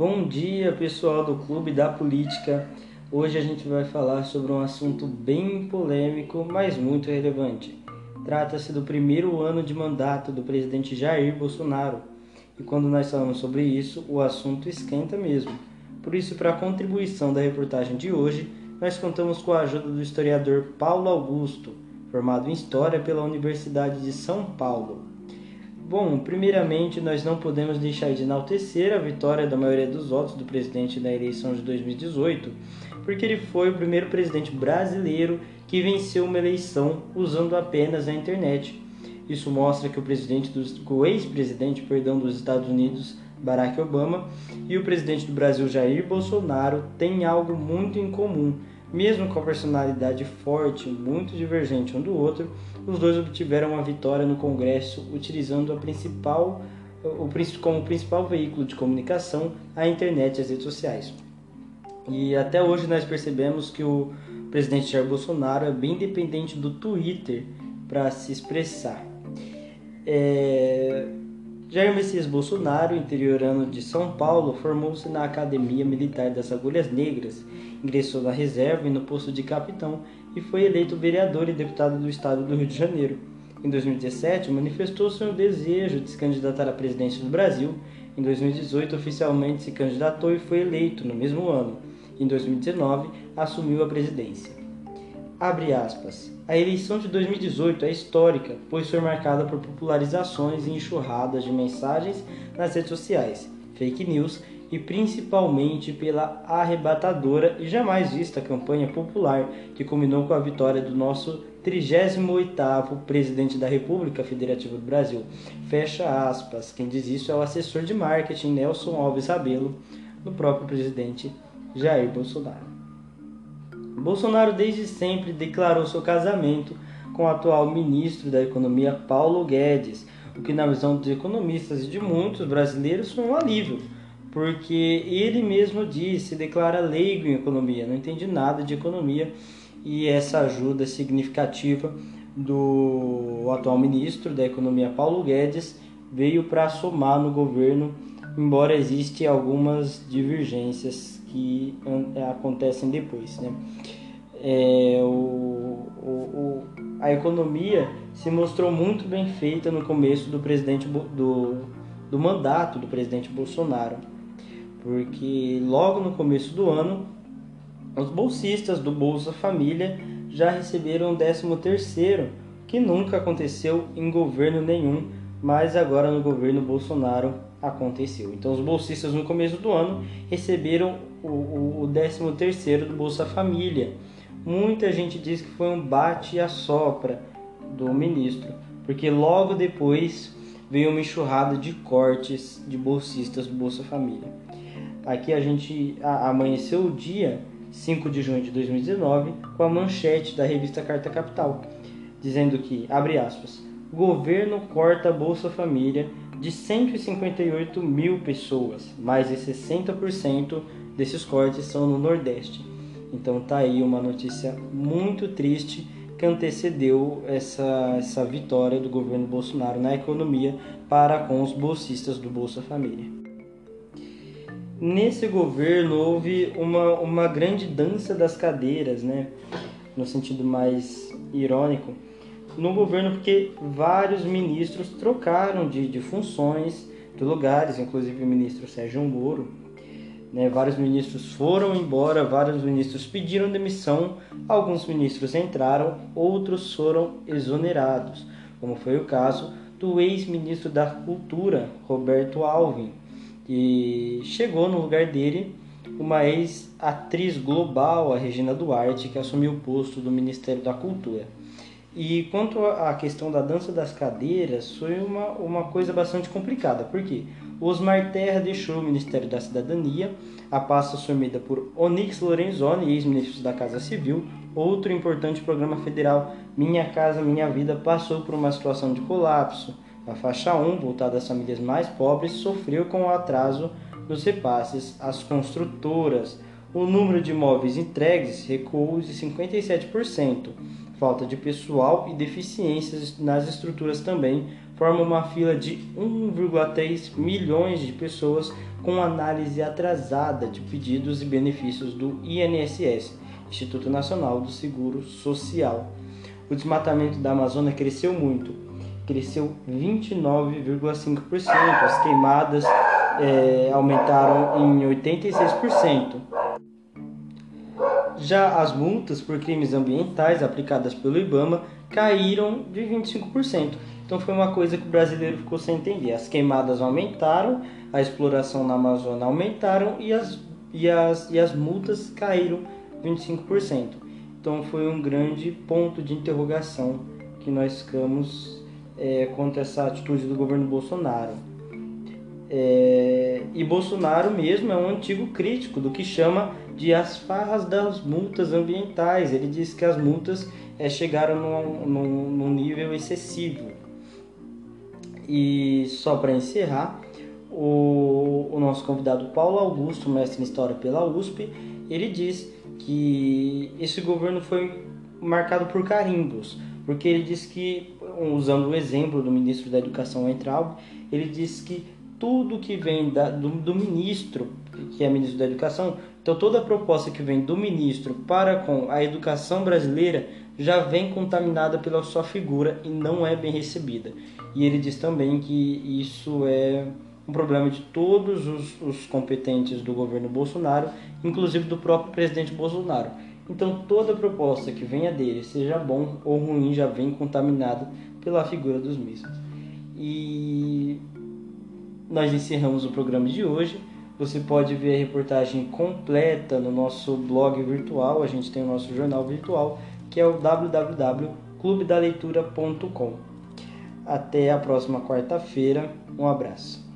Bom dia, pessoal do Clube da Política. Hoje a gente vai falar sobre um assunto bem polêmico, mas muito relevante. Trata-se do primeiro ano de mandato do presidente Jair Bolsonaro. E quando nós falamos sobre isso, o assunto esquenta mesmo. Por isso, para a contribuição da reportagem de hoje, nós contamos com a ajuda do historiador Paulo Augusto, formado em História pela Universidade de São Paulo. Bom, primeiramente, nós não podemos deixar de enaltecer a vitória da maioria dos votos do presidente na eleição de 2018, porque ele foi o primeiro presidente brasileiro que venceu uma eleição usando apenas a internet. Isso mostra que o presidente dos, o ex-presidente, perdão, dos Estados Unidos, Barack Obama, e o presidente do Brasil, Jair Bolsonaro, têm algo muito em comum mesmo com a personalidade forte, muito divergente um do outro, os dois obtiveram uma vitória no Congresso utilizando a principal, como principal veículo de comunicação a internet e as redes sociais. E até hoje nós percebemos que o presidente Jair Bolsonaro é bem dependente do Twitter para se expressar. É... Jair Messias Bolsonaro, interiorano de São Paulo, formou-se na Academia Militar das Agulhas Negras, ingressou na reserva e no posto de capitão e foi eleito vereador e deputado do estado do Rio de Janeiro. Em 2017, manifestou seu desejo de se candidatar à presidência do Brasil. Em 2018, oficialmente se candidatou e foi eleito no mesmo ano. Em 2019, assumiu a presidência. Abre aspas. A eleição de 2018 é histórica, pois foi marcada por popularizações e enxurradas de mensagens nas redes sociais, fake news e principalmente pela arrebatadora e jamais vista campanha popular que culminou com a vitória do nosso 38º presidente da República Federativa do Brasil. Fecha aspas. Quem diz isso é o assessor de marketing Nelson Alves Rabelo, do próprio presidente Jair Bolsonaro. Bolsonaro desde sempre declarou seu casamento com o atual ministro da Economia Paulo Guedes, o que na visão dos economistas e de muitos brasileiros foi um alívio, porque ele mesmo disse, declara leigo em economia, não entende nada de economia e essa ajuda significativa do atual ministro da Economia Paulo Guedes veio para somar no governo, embora existem algumas divergências que acontecem depois. Né? É, o, o, a economia se mostrou muito bem feita no começo do presidente do, do mandato do presidente Bolsonaro, porque logo no começo do ano os bolsistas do Bolsa Família já receberam o 13 terceiro, que nunca aconteceu em governo nenhum, mas agora no governo Bolsonaro aconteceu. Então os bolsistas no começo do ano receberam o, o, 13 terceiro do Bolsa Família. Muita gente diz que foi um bate e assopra do ministro, porque logo depois veio uma enxurrada de cortes de bolsistas do Bolsa Família. Aqui a gente amanheceu o dia 5 de junho de 2019 com a manchete da revista Carta Capital, dizendo que, abre aspas, governo corta Bolsa Família de 158 mil pessoas, mais de 60% desses cortes são no Nordeste. Então tá aí uma notícia muito triste que antecedeu essa, essa vitória do governo Bolsonaro na economia para com os bolsistas do Bolsa Família. Nesse governo houve uma, uma grande dança das cadeiras, né? no sentido mais irônico, no governo porque vários ministros trocaram de, de funções, de lugares, inclusive o ministro Sérgio Moro. Né, vários ministros foram embora, vários ministros pediram demissão, alguns ministros entraram, outros foram exonerados, como foi o caso do ex-ministro da Cultura, Roberto Alvin, que chegou no lugar dele uma ex-atriz global, a Regina Duarte, que assumiu o posto do Ministério da Cultura. E quanto à questão da dança das cadeiras, foi uma, uma coisa bastante complicada, porque Osmar Terra deixou o Ministério da Cidadania, a pasta assumida por Onyx Lorenzoni, ex-ministro da Casa Civil, outro importante programa federal, Minha Casa Minha Vida, passou por uma situação de colapso. A faixa 1, voltada às famílias mais pobres, sofreu com o atraso nos repasses às construtoras. O número de imóveis entregues recuou de 57%, falta de pessoal e deficiências nas estruturas também formam uma fila de 1,3 milhões de pessoas com análise atrasada de pedidos e benefícios do INSS, Instituto Nacional do Seguro Social. O desmatamento da Amazônia cresceu muito, cresceu 29,5%. As queimadas é, aumentaram em 86%. Já as multas por crimes ambientais aplicadas pelo IBAMA caíram de 25%. Então foi uma coisa que o brasileiro ficou sem entender. As queimadas aumentaram, a exploração na Amazônia aumentaram e as, e as, e as multas caíram 25%. Então foi um grande ponto de interrogação que nós ficamos é, contra essa atitude do governo Bolsonaro. É, e Bolsonaro mesmo é um antigo crítico do que chama de as farras das multas ambientais. Ele diz que as multas é, chegaram num, num, num nível excessivo. E só para encerrar, o, o, nosso convidado Paulo Augusto, mestre em História pela USP, ele diz que esse governo foi marcado por carimbos, porque ele diz que, usando o exemplo do ministro da Educação Entralbo, ele diz que tudo que vem da, do, do ministro, que é ministro da Educação, então toda proposta que vem do ministro para com a educação brasileira já vem contaminada pela sua figura e não é bem recebida. E ele diz também que isso é um problema de todos os, os competentes do governo Bolsonaro, inclusive do próprio presidente Bolsonaro. Então toda proposta que venha dele, seja bom ou ruim, já vem contaminada pela figura dos mísseis. E nós encerramos o programa de hoje. Você pode ver a reportagem completa no nosso blog virtual. A gente tem o nosso jornal virtual, que é o www.clubedaleitura.com. Até a próxima quarta-feira. Um abraço.